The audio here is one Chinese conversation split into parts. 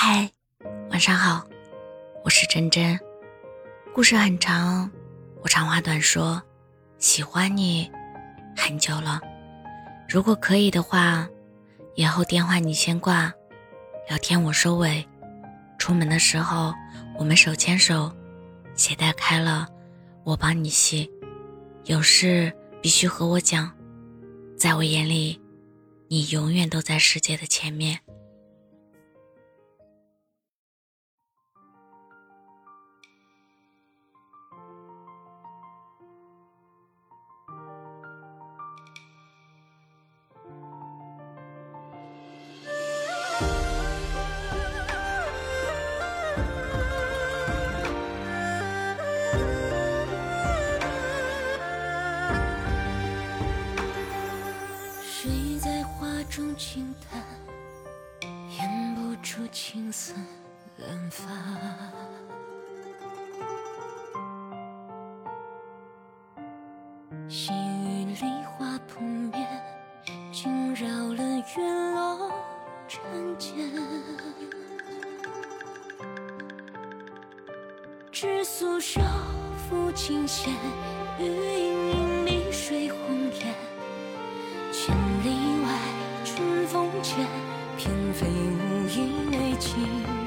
嗨，晚上好，我是真真。故事很长，我长话短说。喜欢你很久了，如果可以的话，以后电话你先挂，聊天我收尾。出门的时候我们手牵手，鞋带开了我帮你系。有事必须和我讲，在我眼里，你永远都在世界的前面。青丝染发。细雨梨花扑面，惊扰了月落人间。知素手抚琴弦，玉莺莺离水红颜。千里外春。风浅，翩飞情。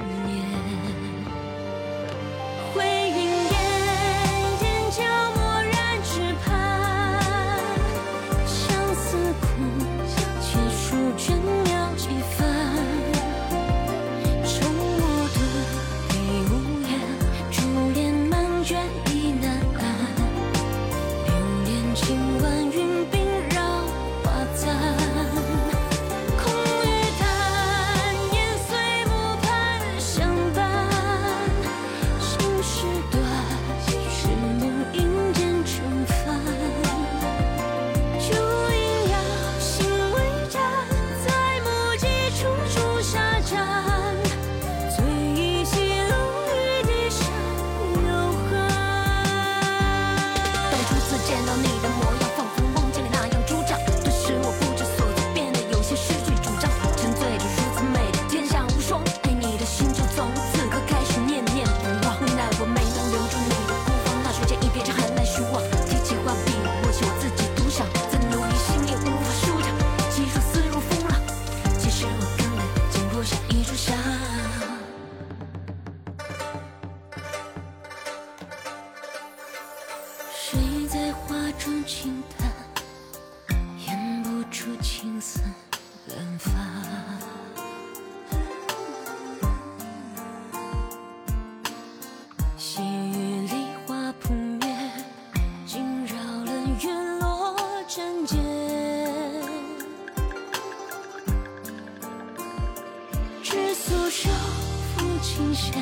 在画中轻叹，掩不住青丝乱发。细雨梨花扑面，惊扰了月落人间。知素手抚琴弦，